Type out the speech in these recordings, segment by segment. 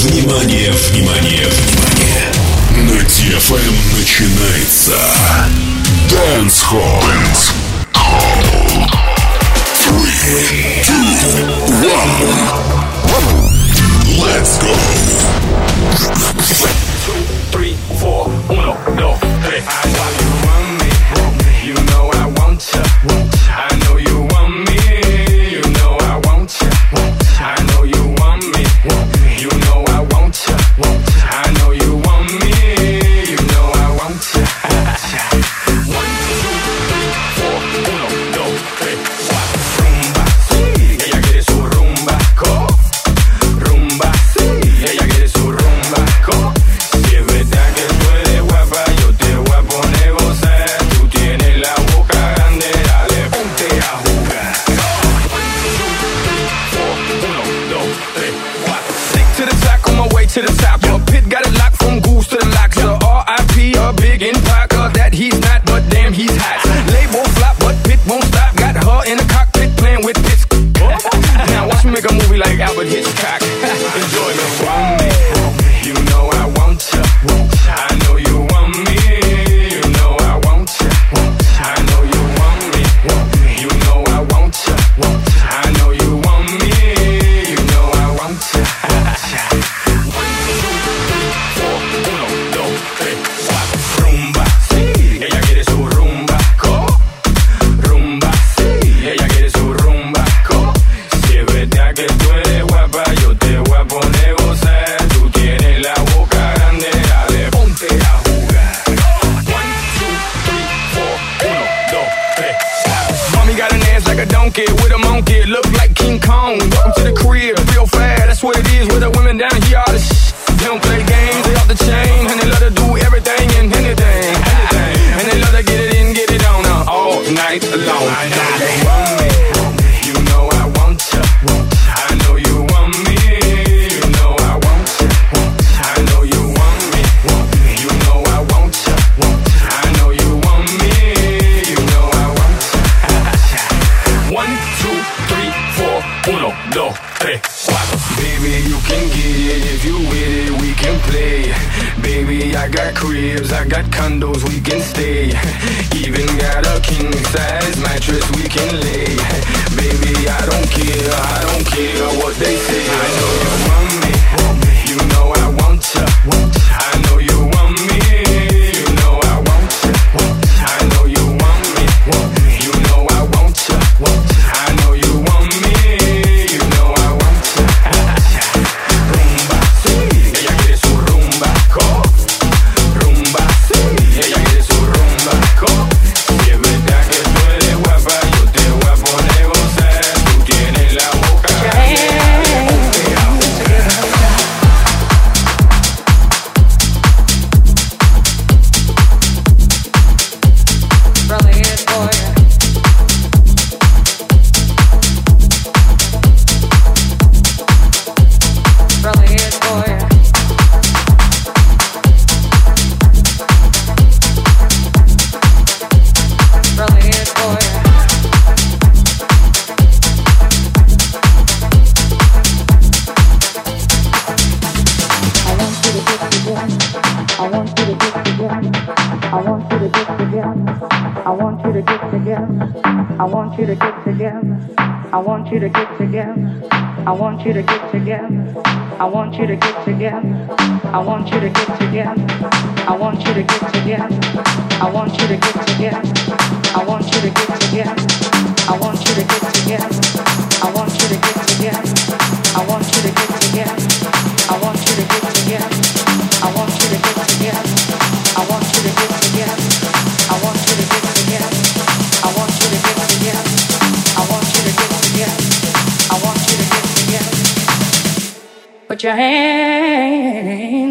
Внимание, внимание, внимание! На DFM начинается Dance Hall. Dance Hall. Three, two, one. Let's go. Two, three, four, uno, dos, tres. I got you.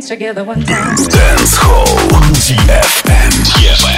together one time. Dance Hall DFM. DFM.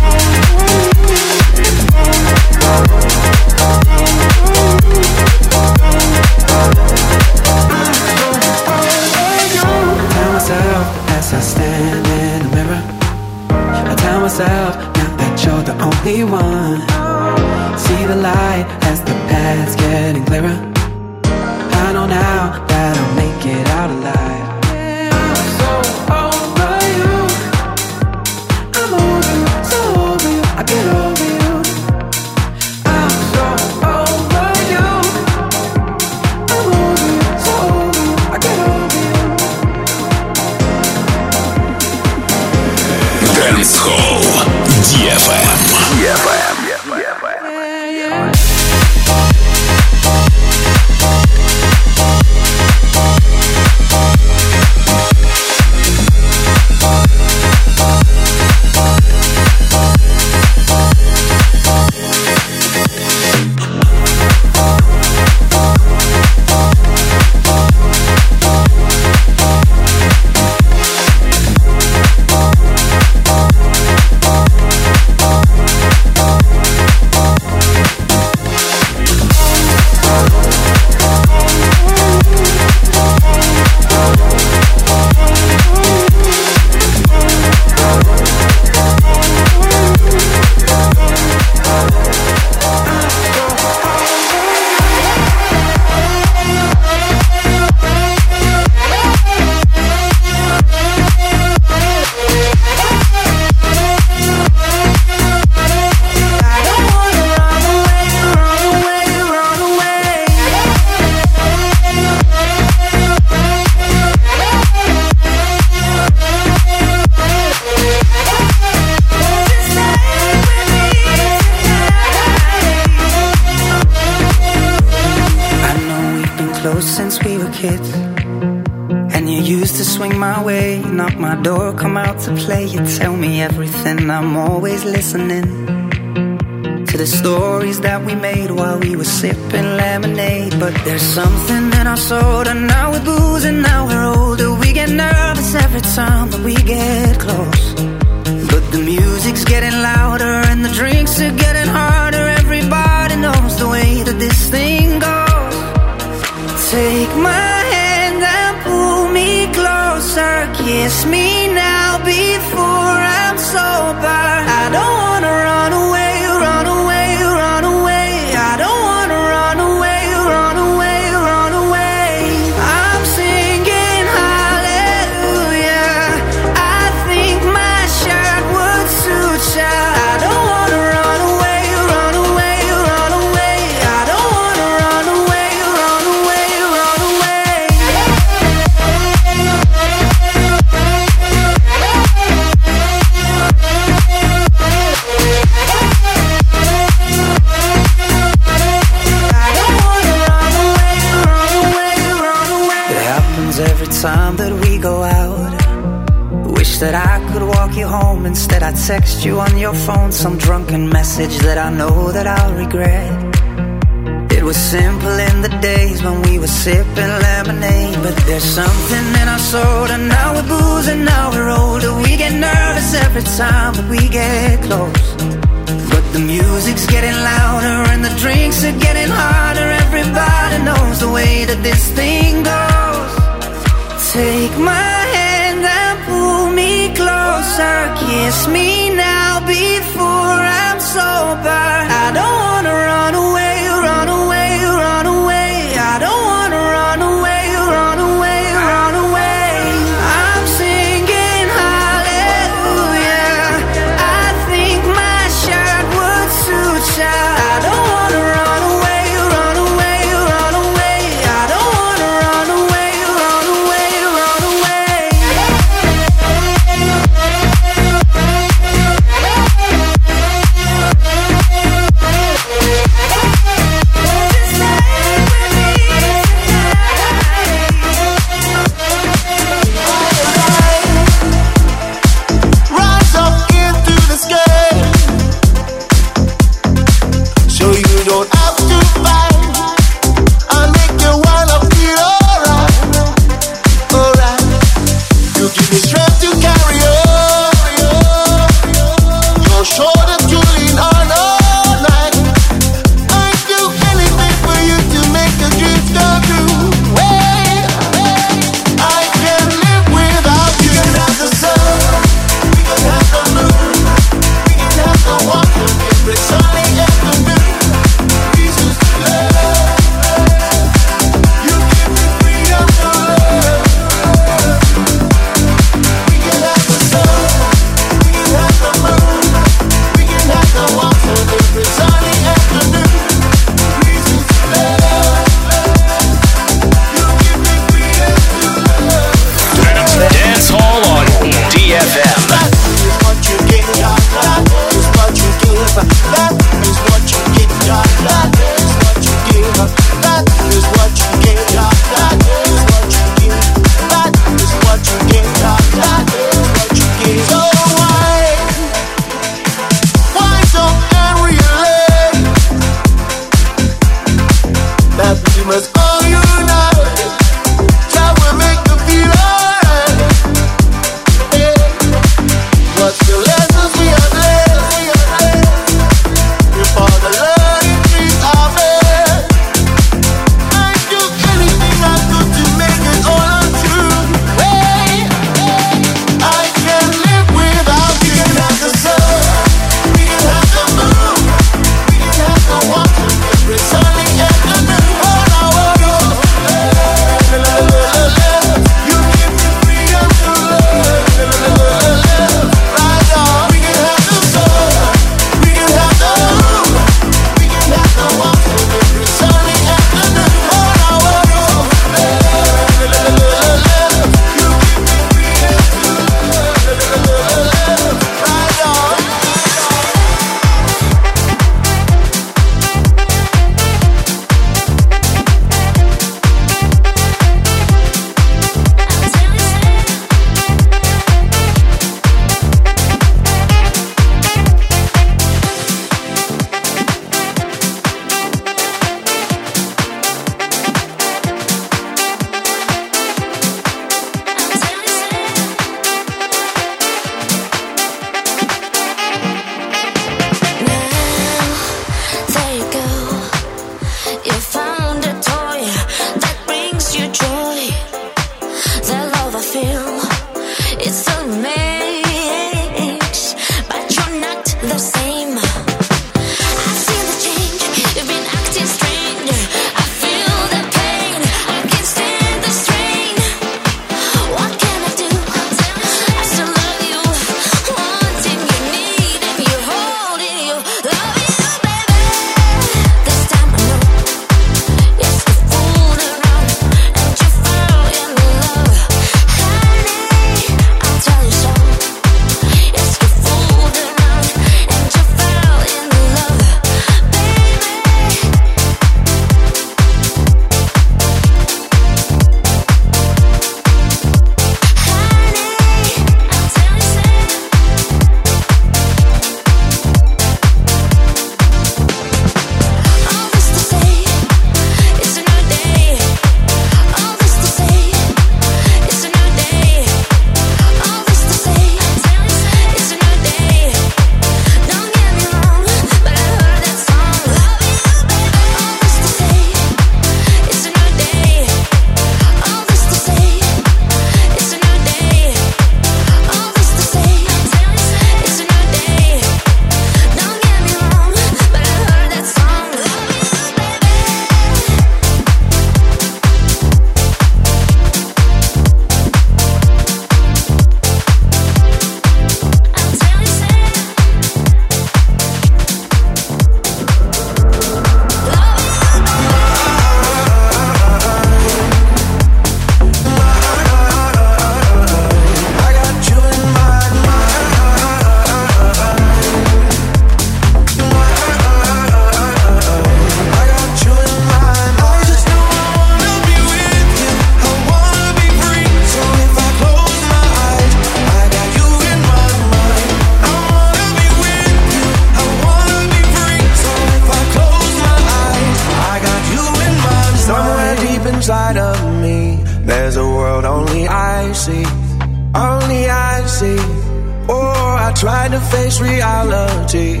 face reality.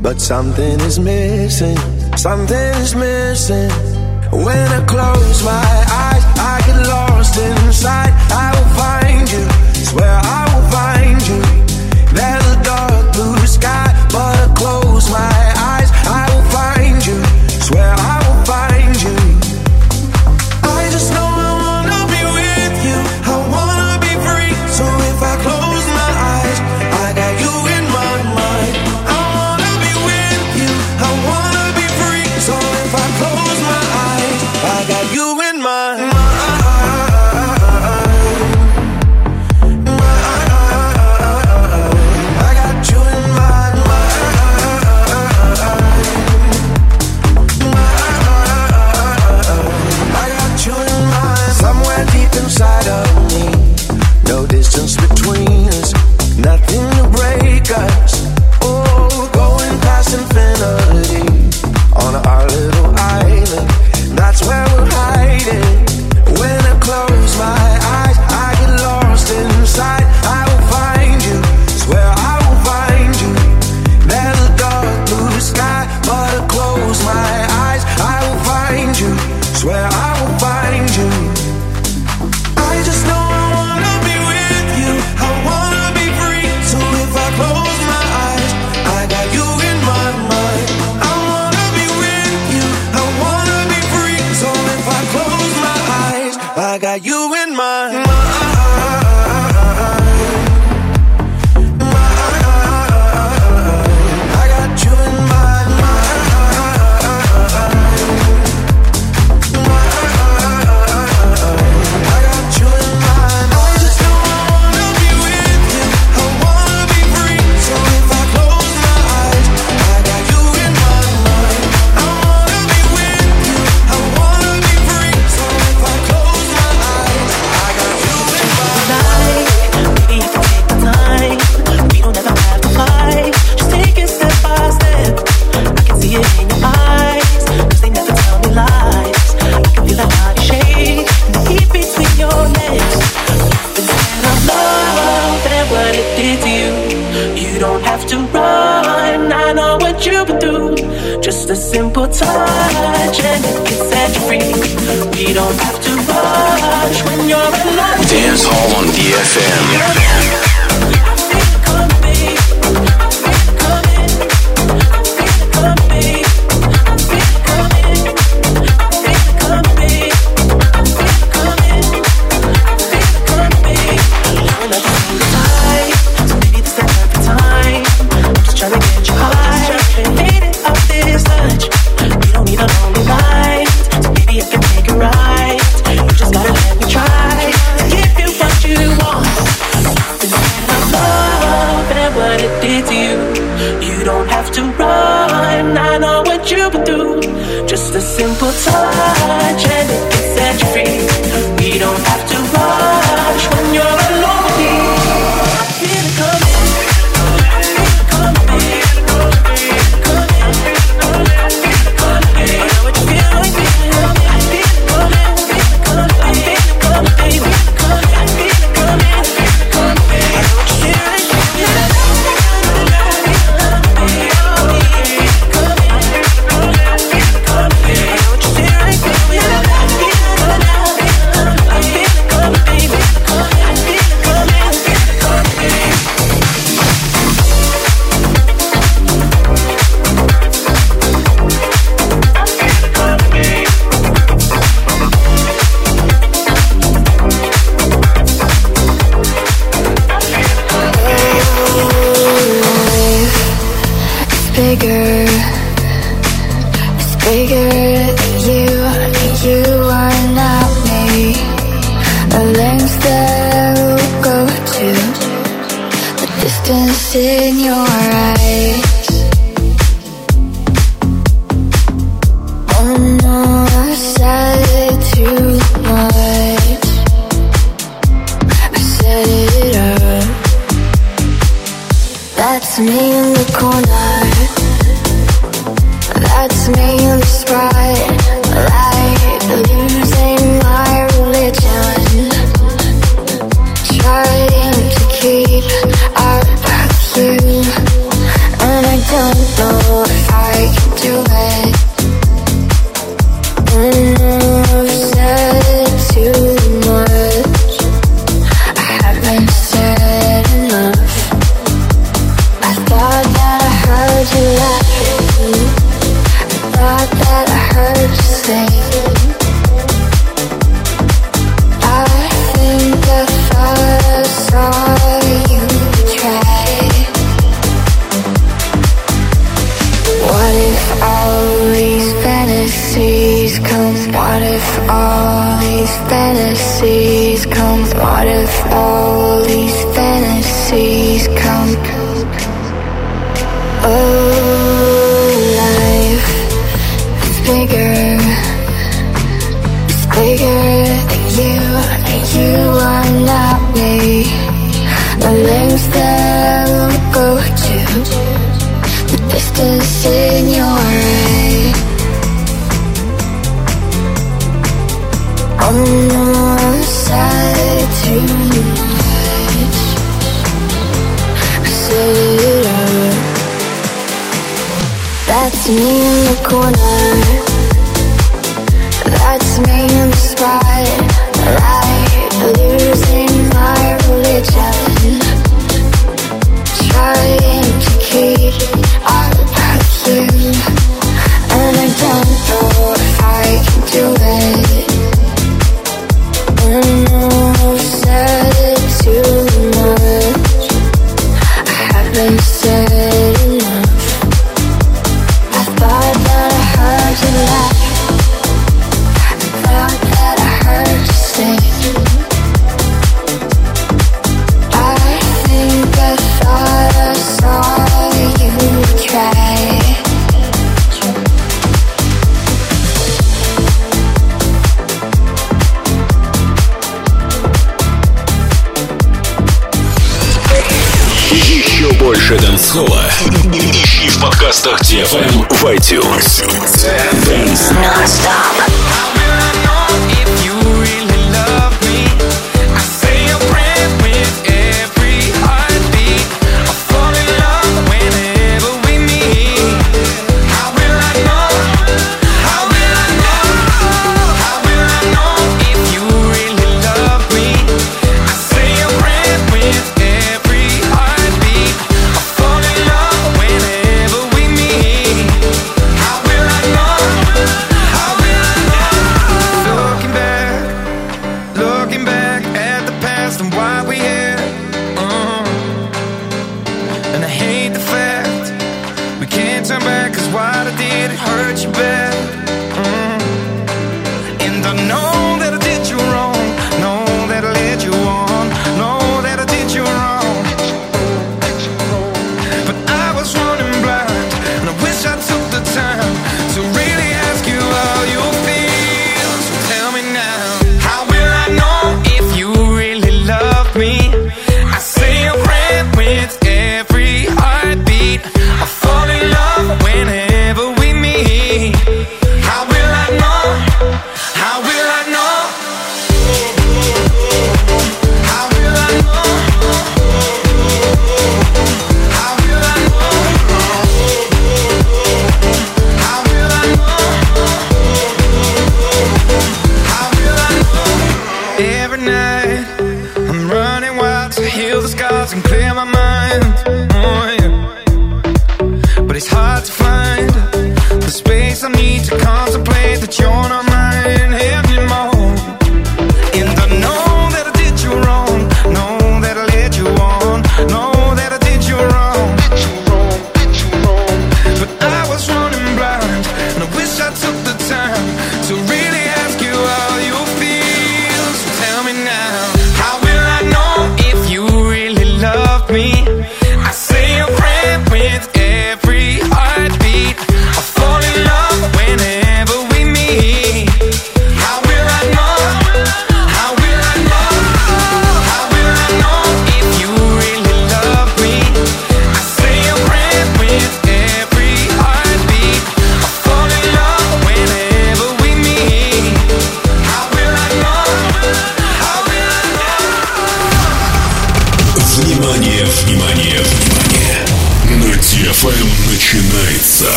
But something is missing, something is missing. When I close my eyes, I get lost inside. I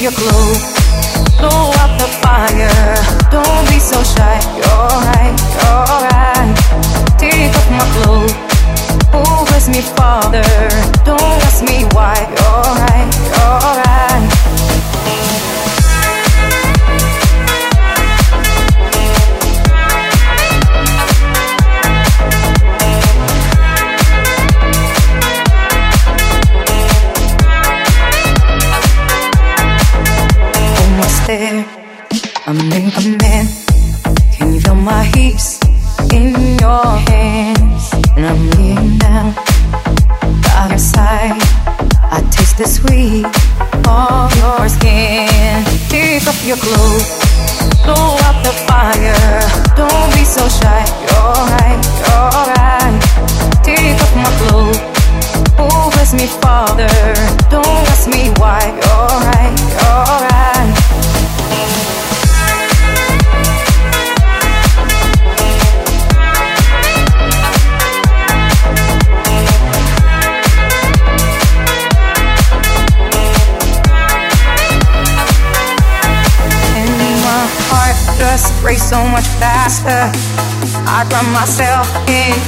your glow. Blow out the fire. Don't be so shy. You're right, you're right. Take off my clothes. Oh, me, Father. Don't ask me why.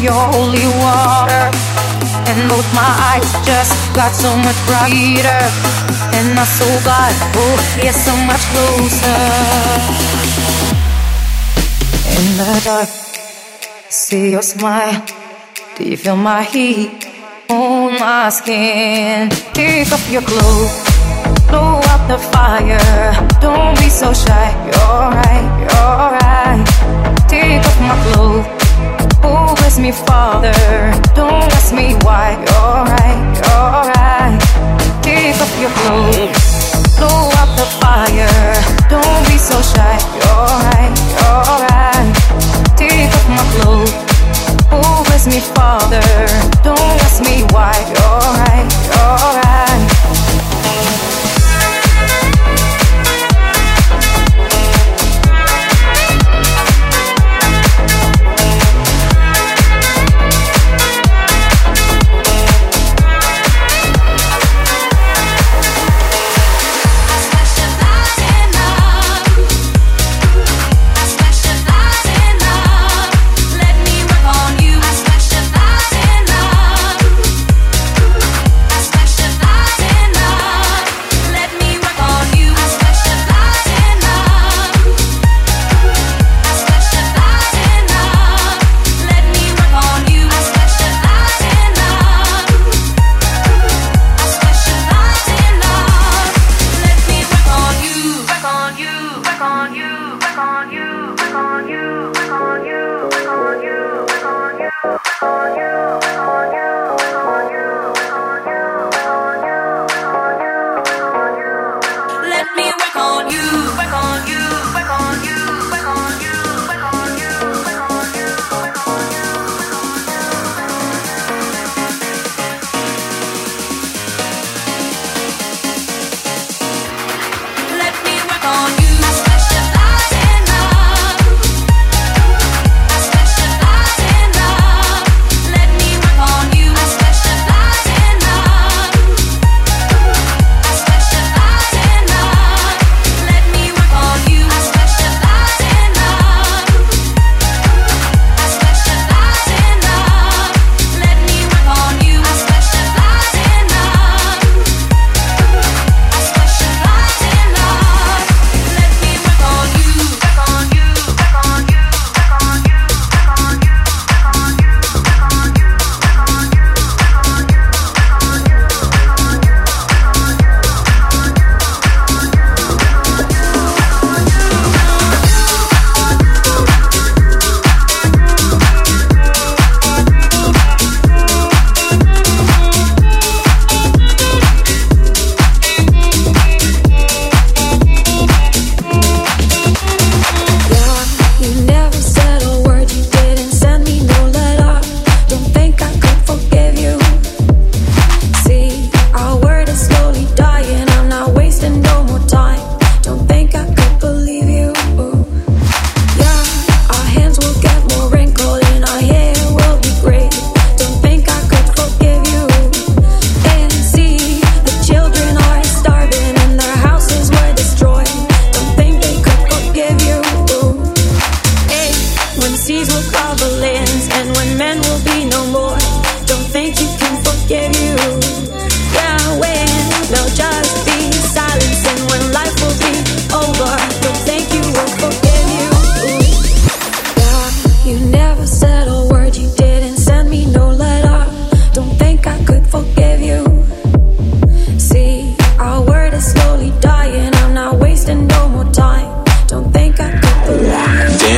your holy water. And both my eyes just got so much brighter. And my soul got, oh, yeah, so much closer. In the dark, see your smile. Do you feel my heat on my skin? Take off your clothes blow out the fire. Don't be so shy. You're right, you're right. Take off my clothes ask me, Father. Don't ask me why. Alright, alright, right, you're up your clothes. Blow out the fire. Don't be so shy. Alright, alright. Take off my clothes. Oh, bless me, Father. Don't ask me why. You're.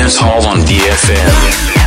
Dance Hall on DFM.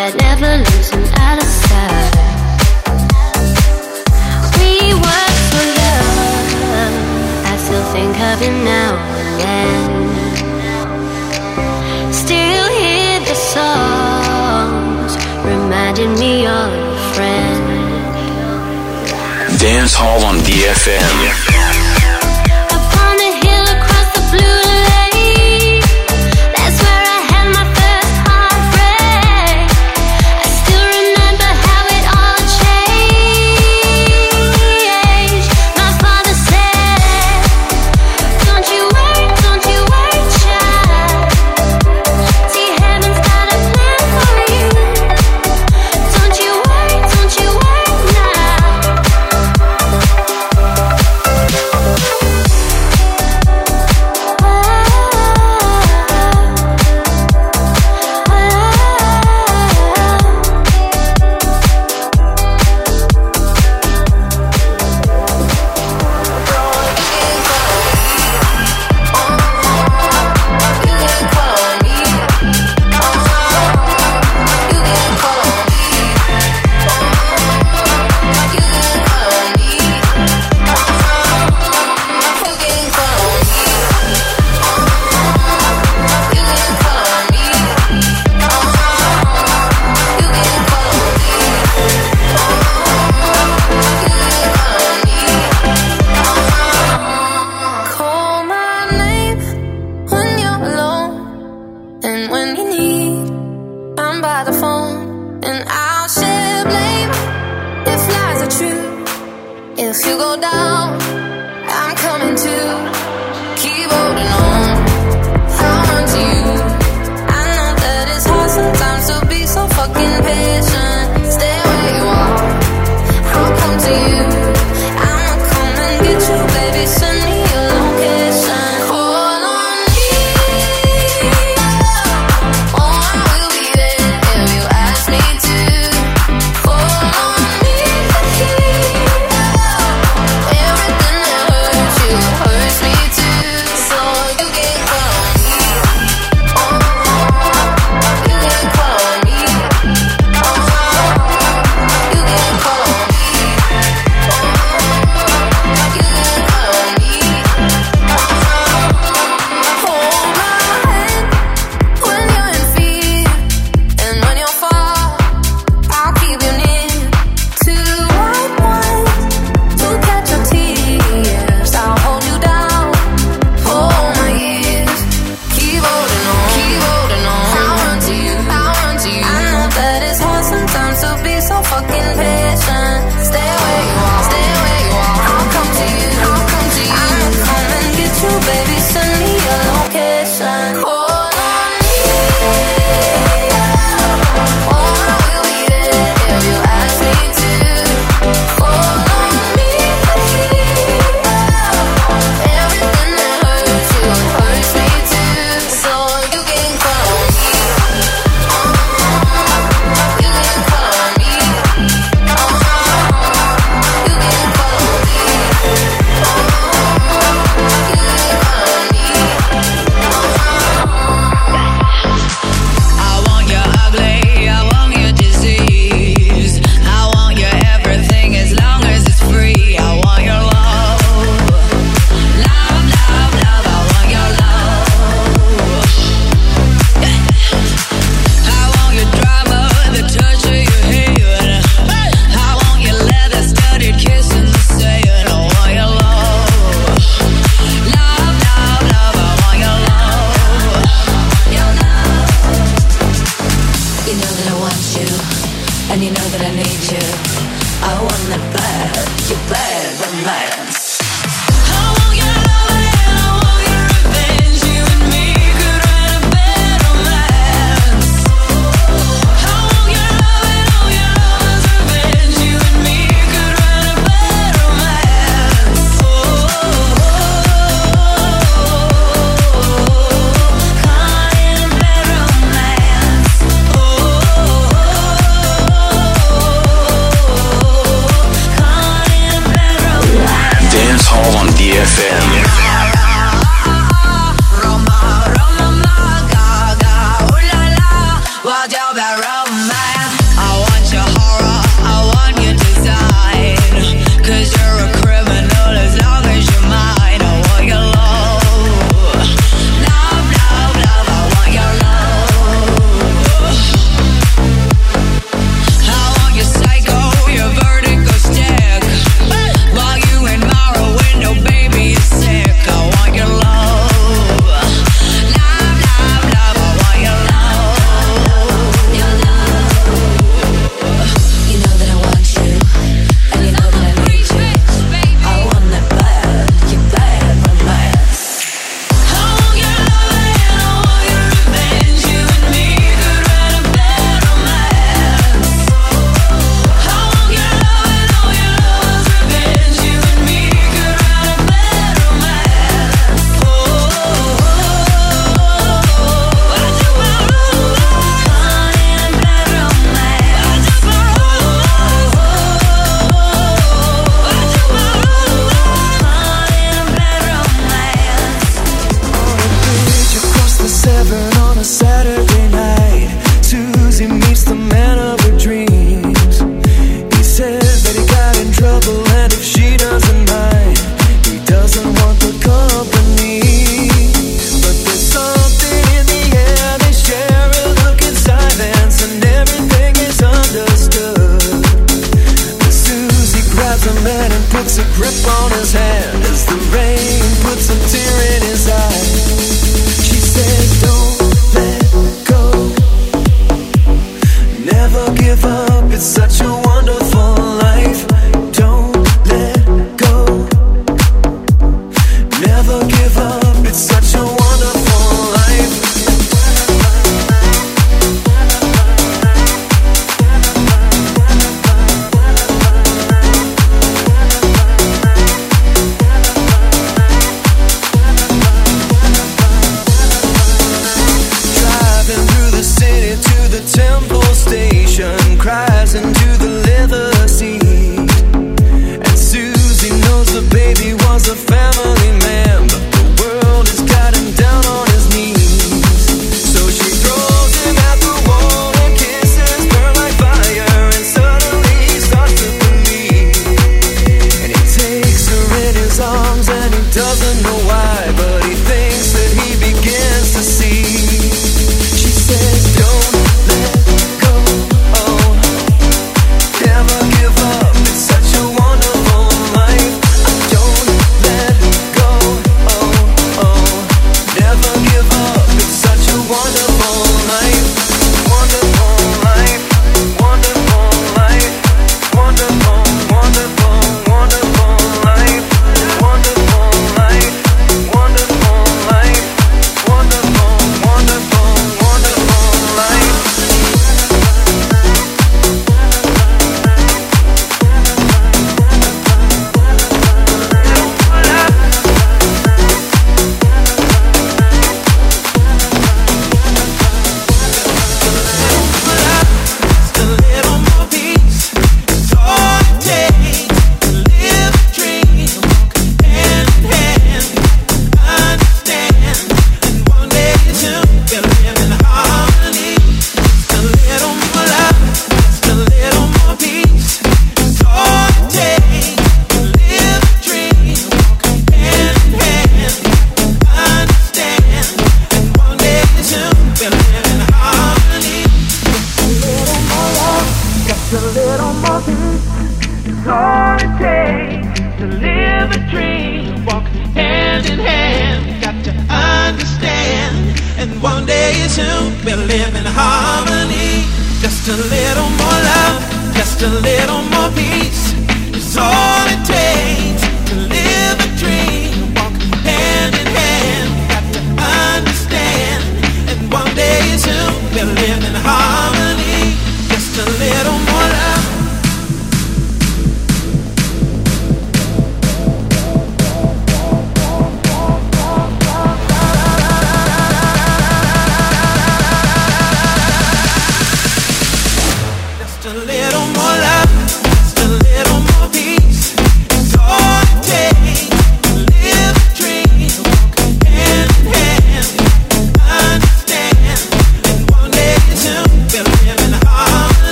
that never losing out of sight. We for love. I still think of you now and then. Still hear the songs reminding me of a friend. Dance Hall on DFM.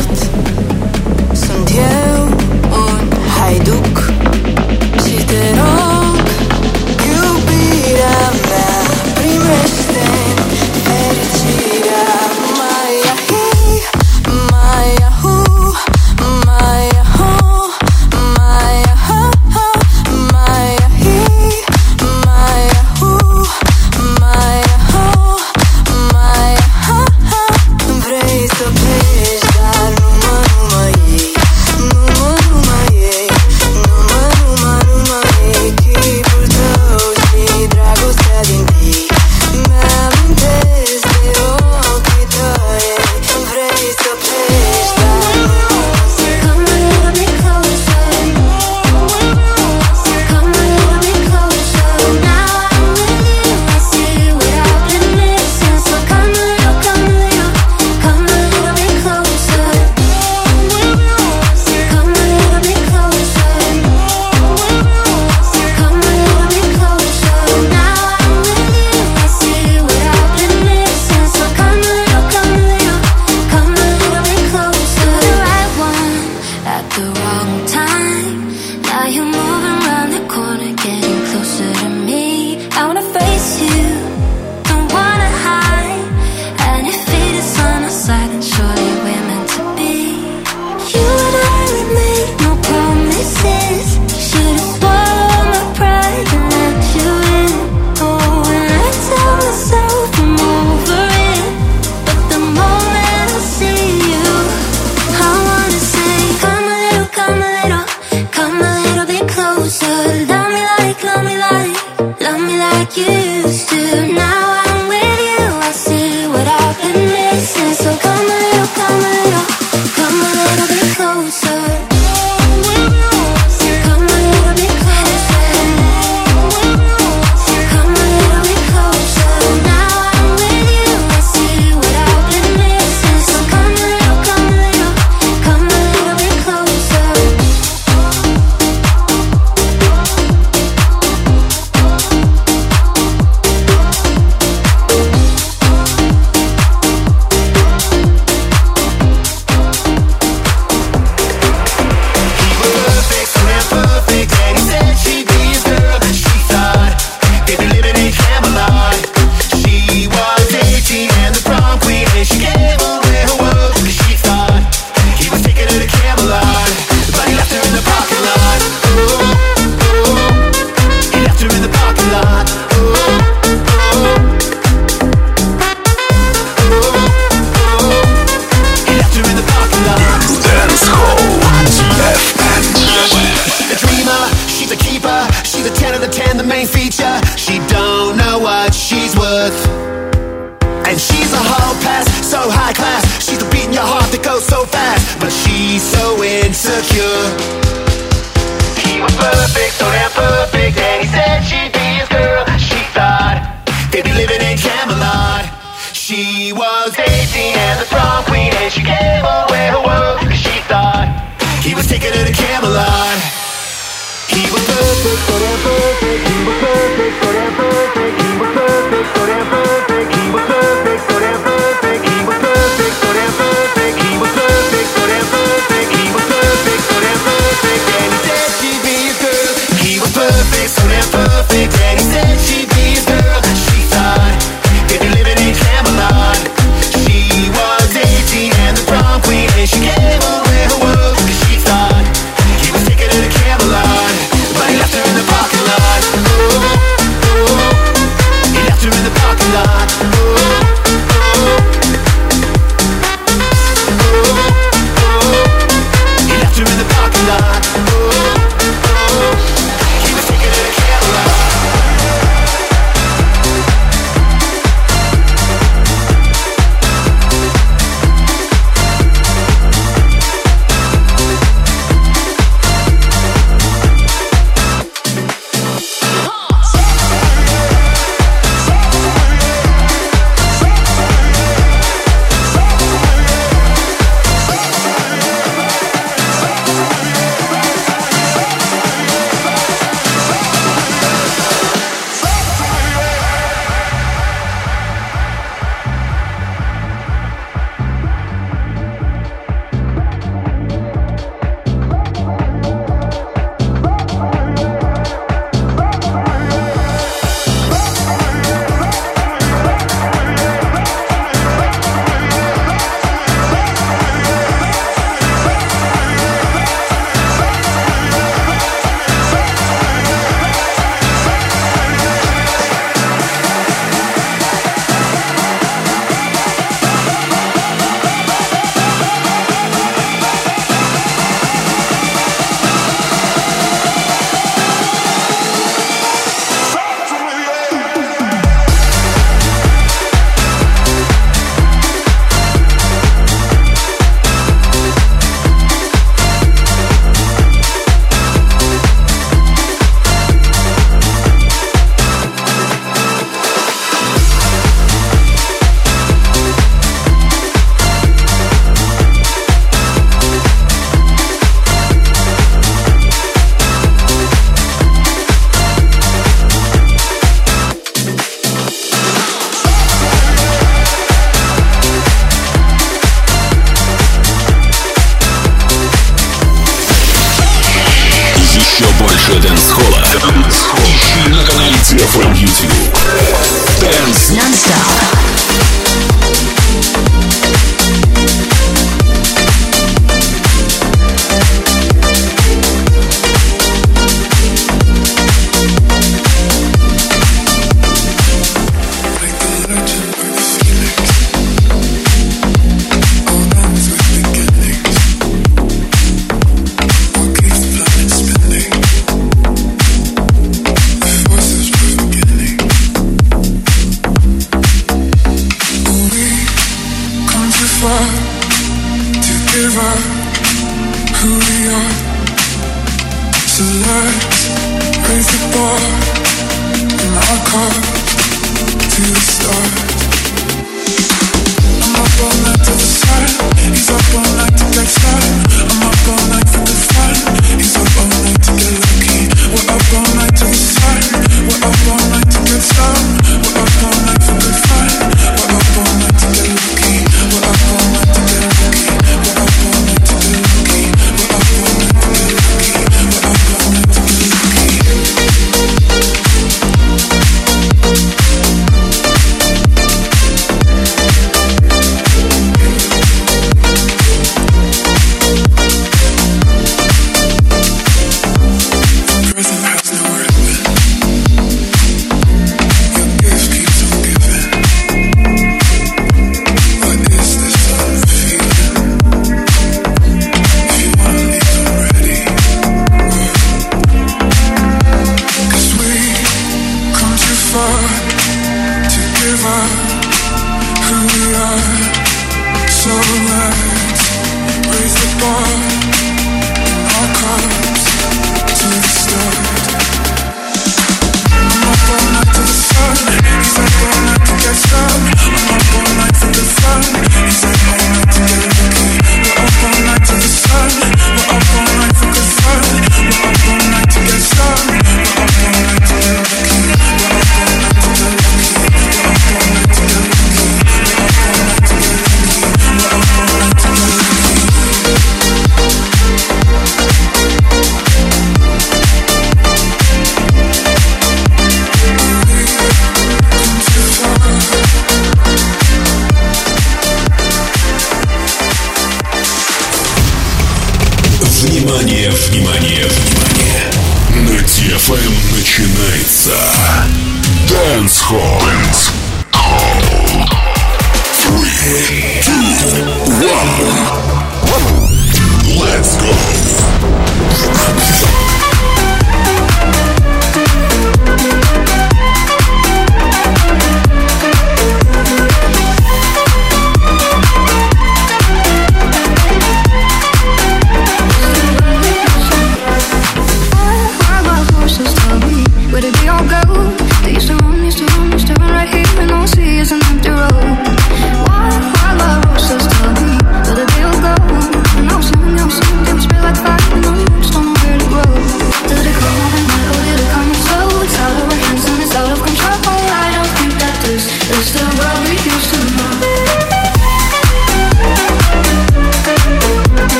Salut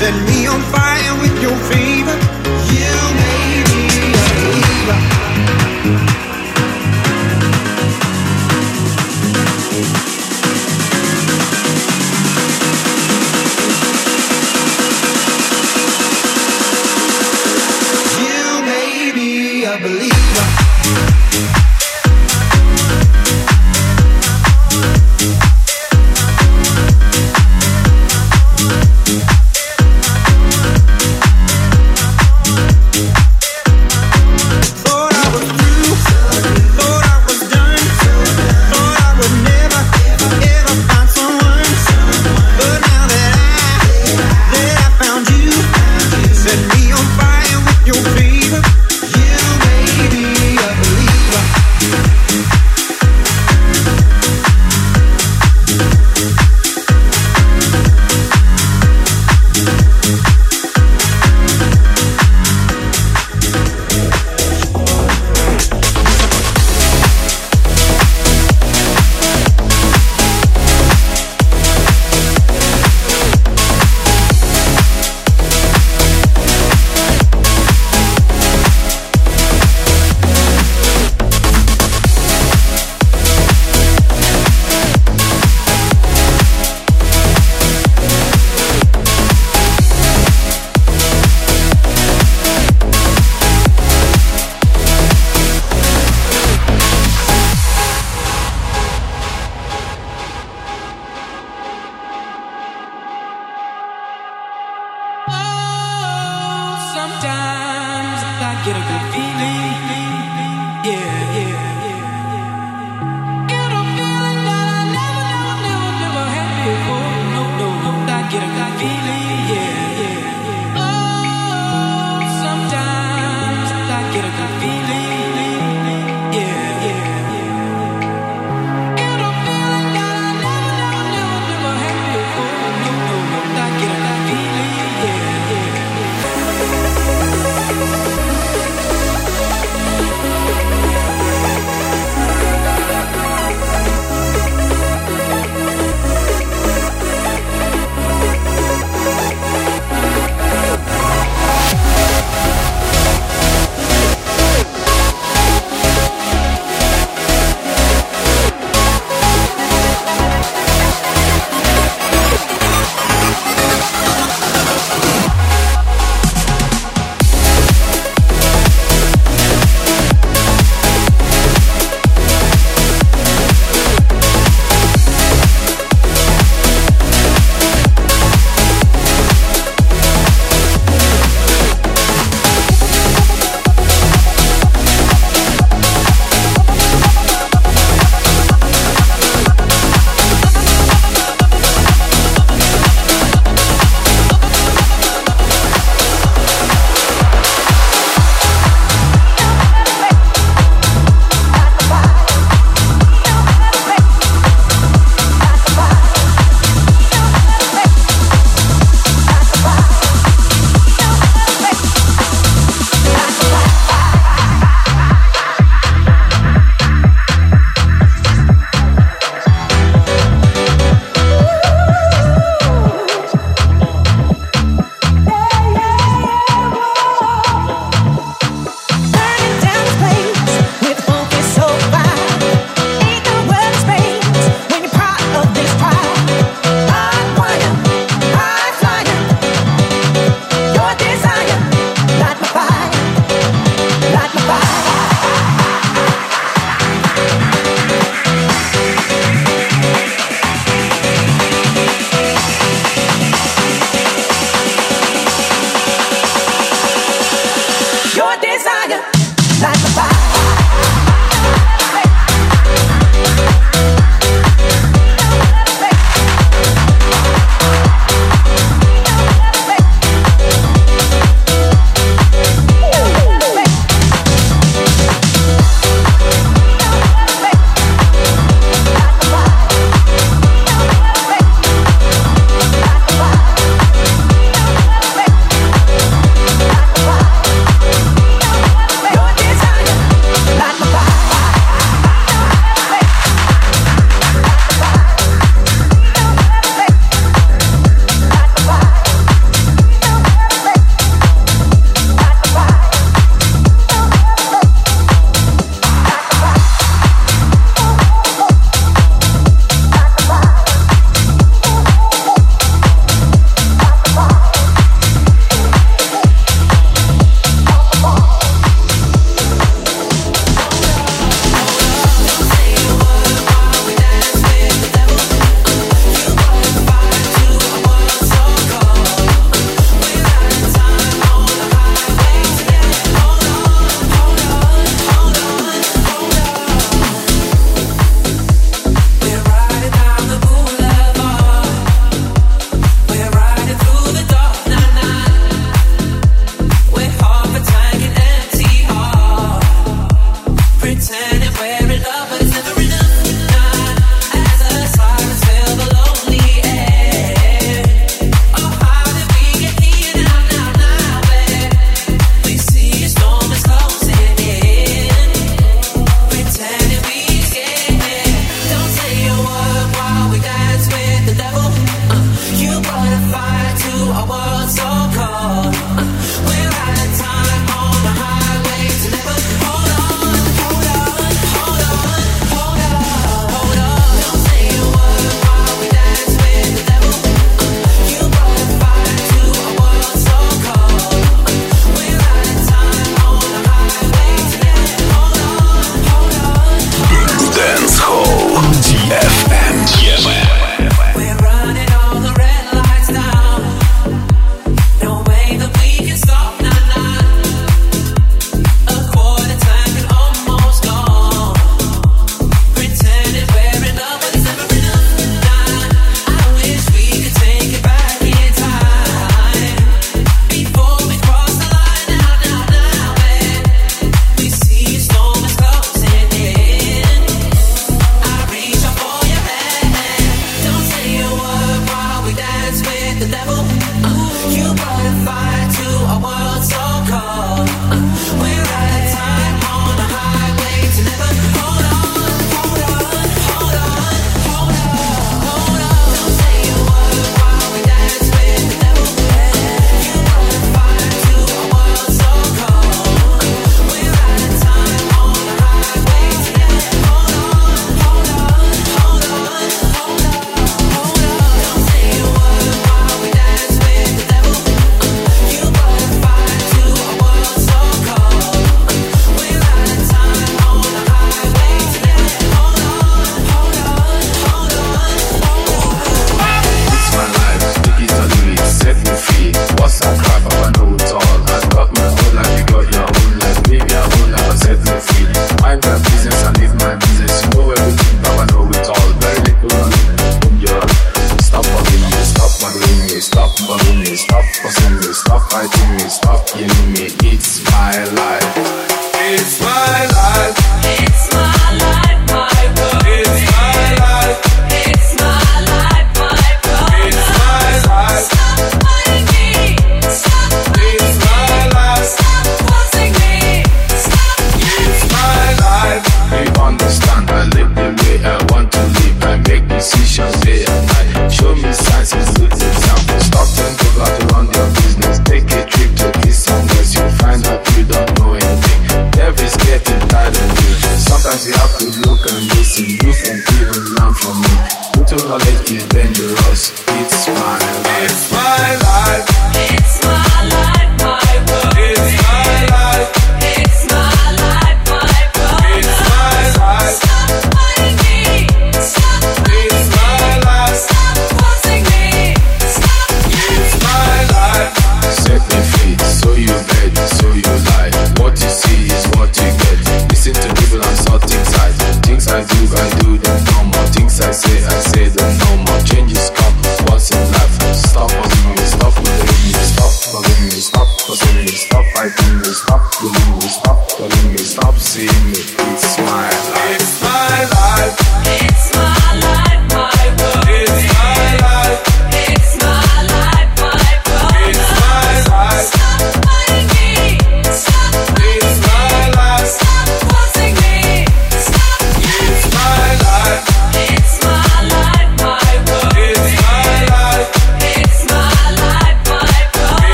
set me on fire with your fever.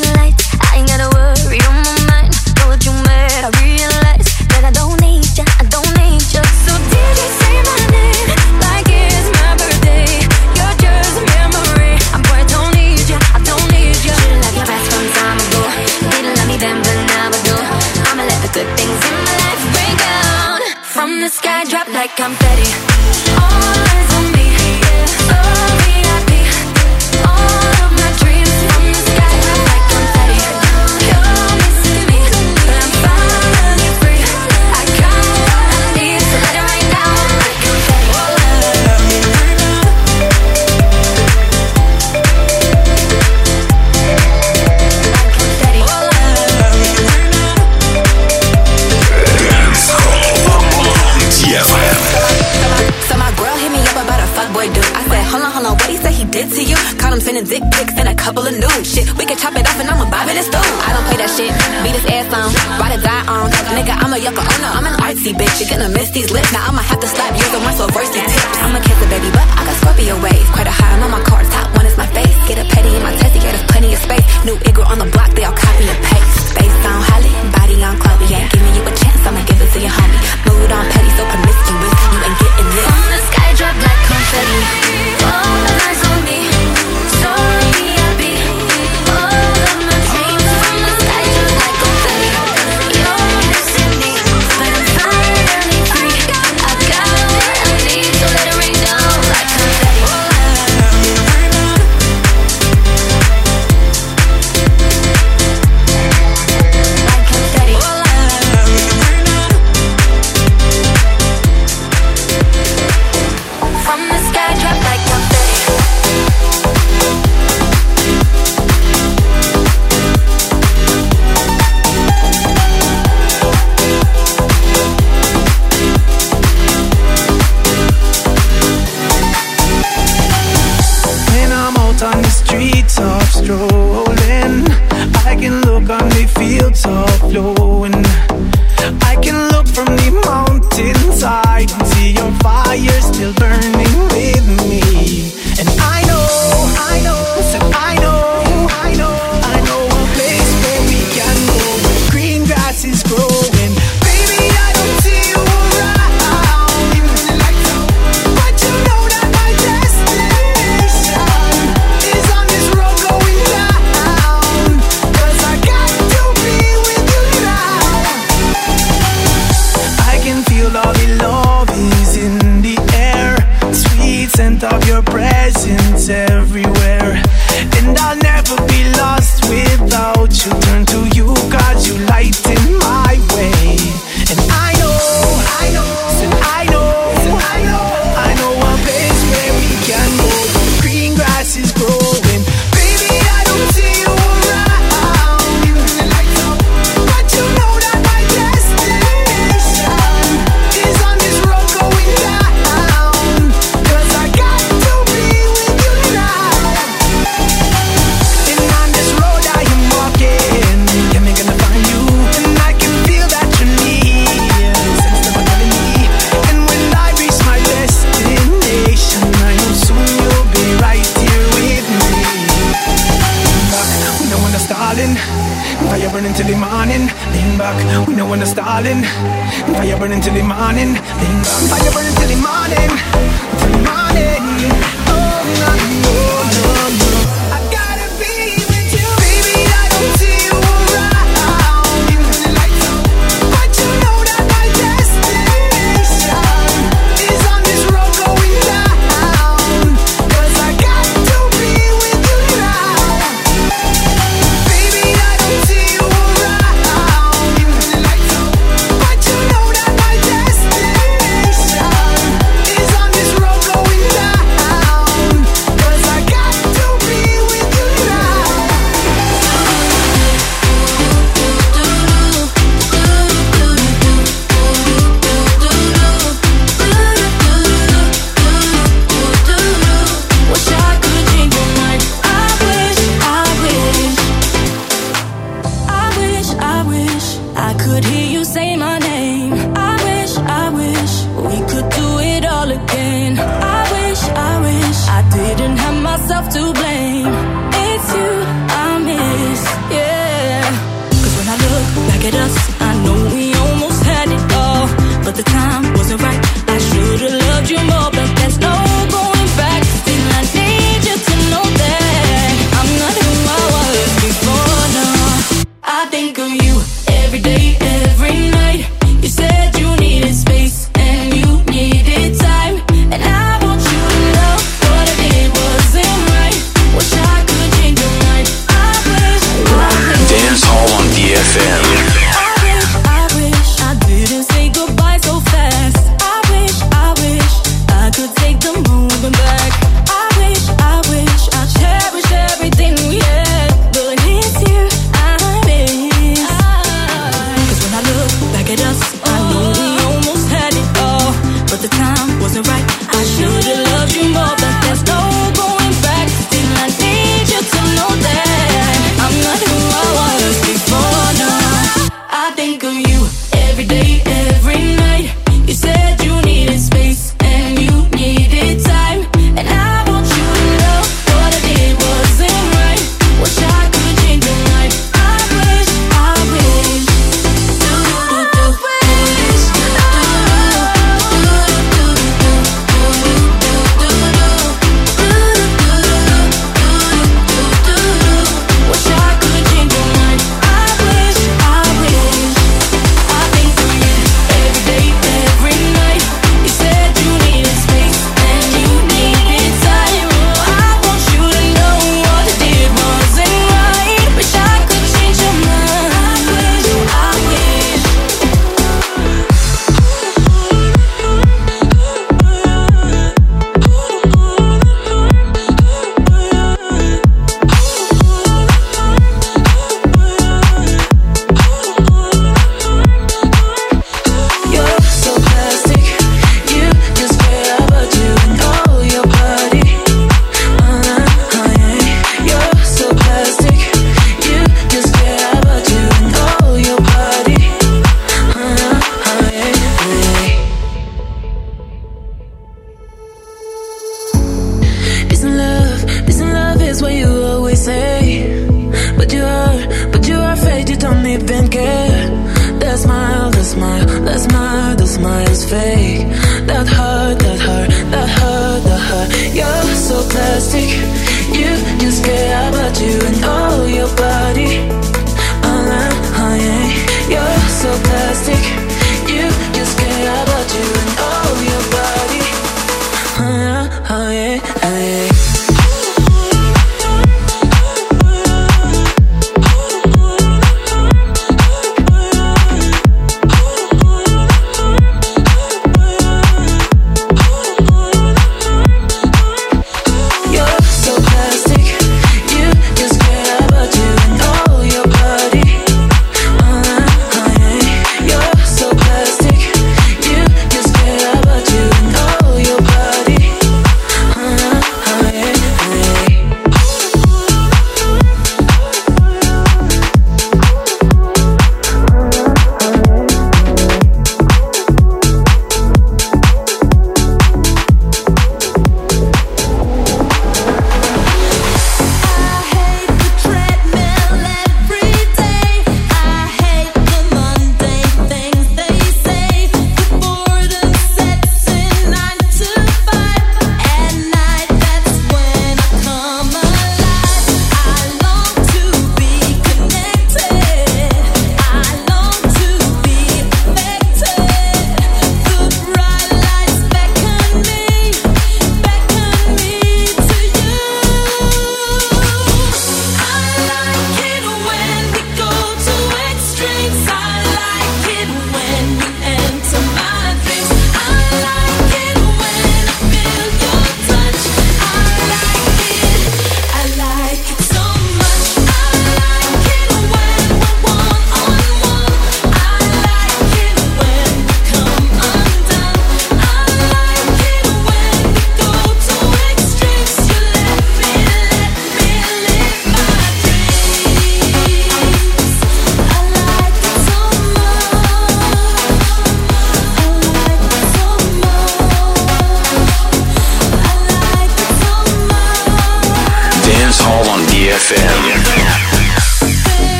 Flashing lights, I ain't gotta worry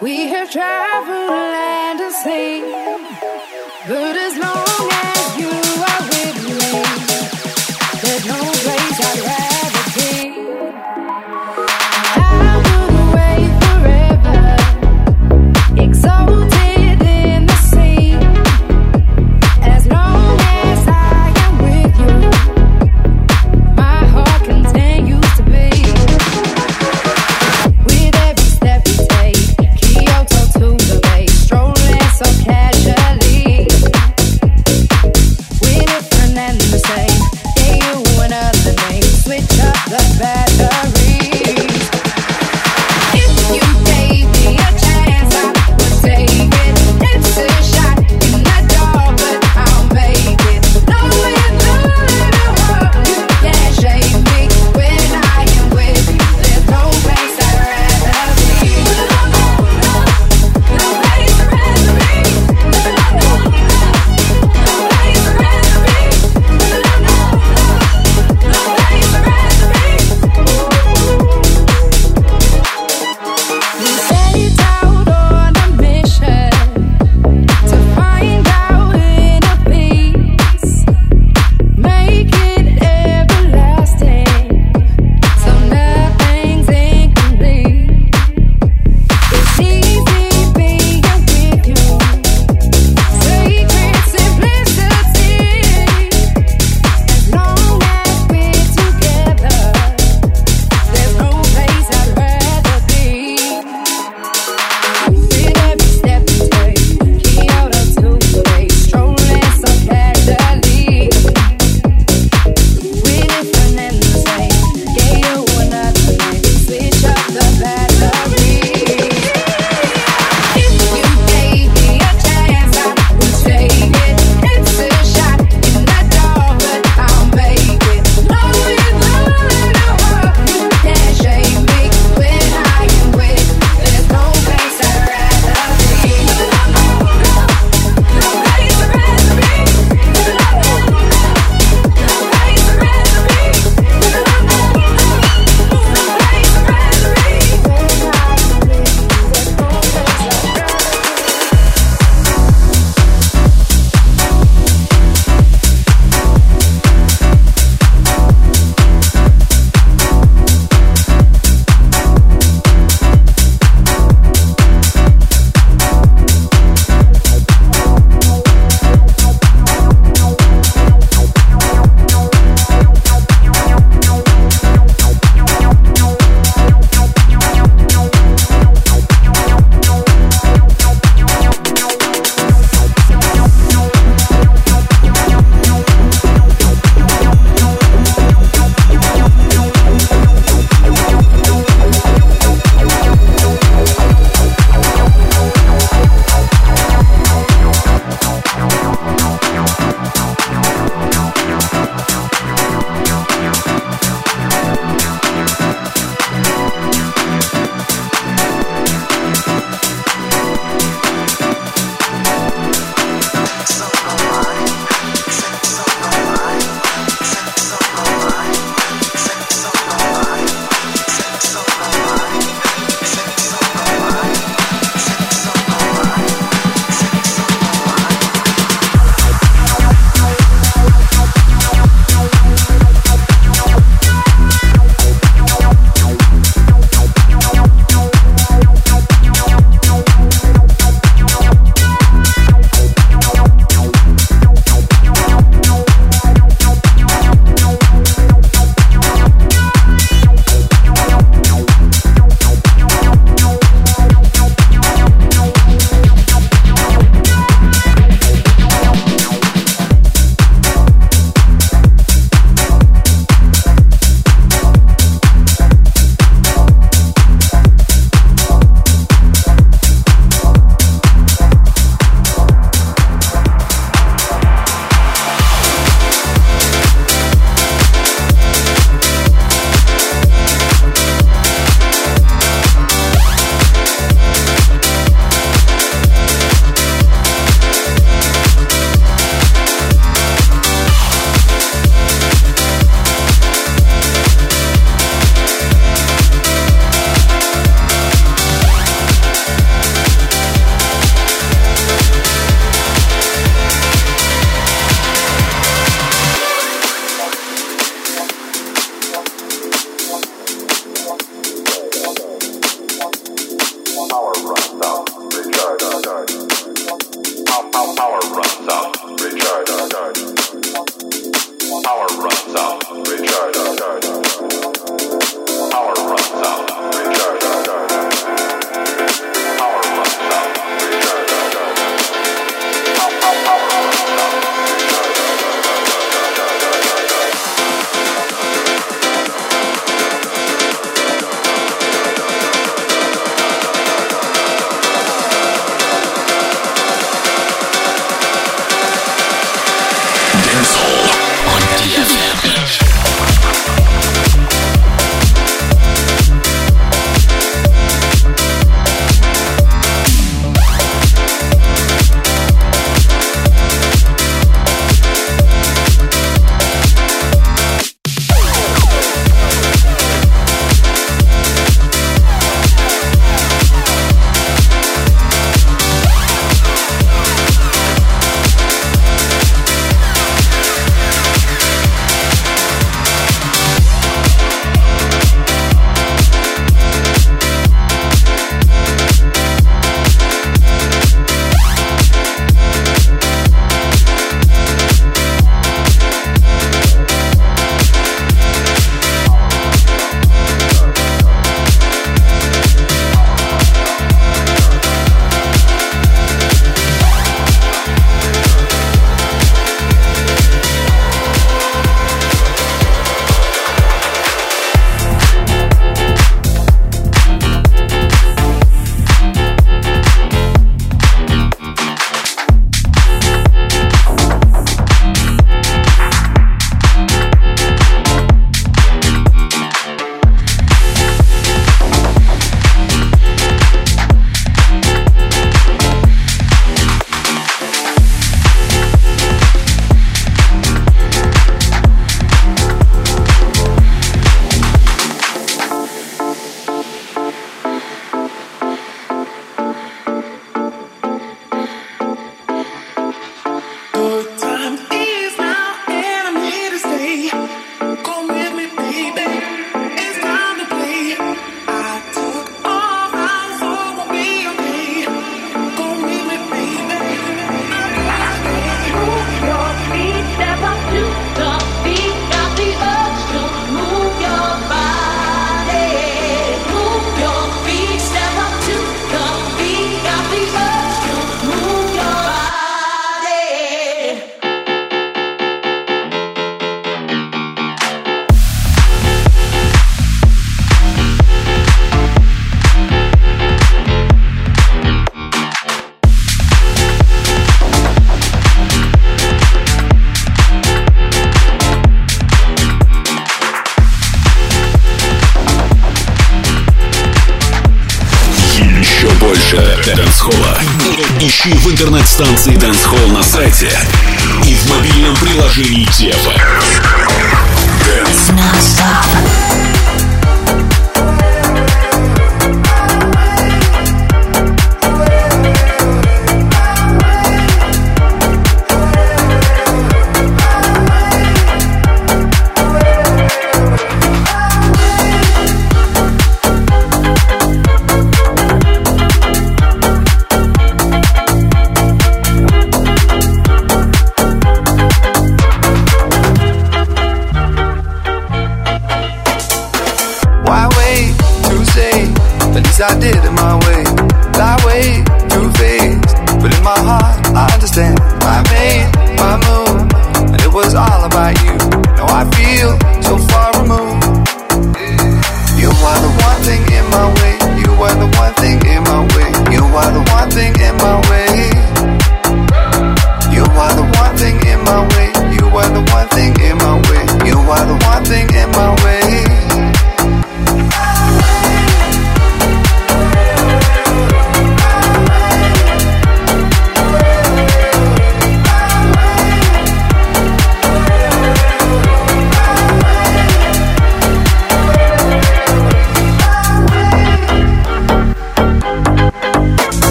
We have traveled land and sea, but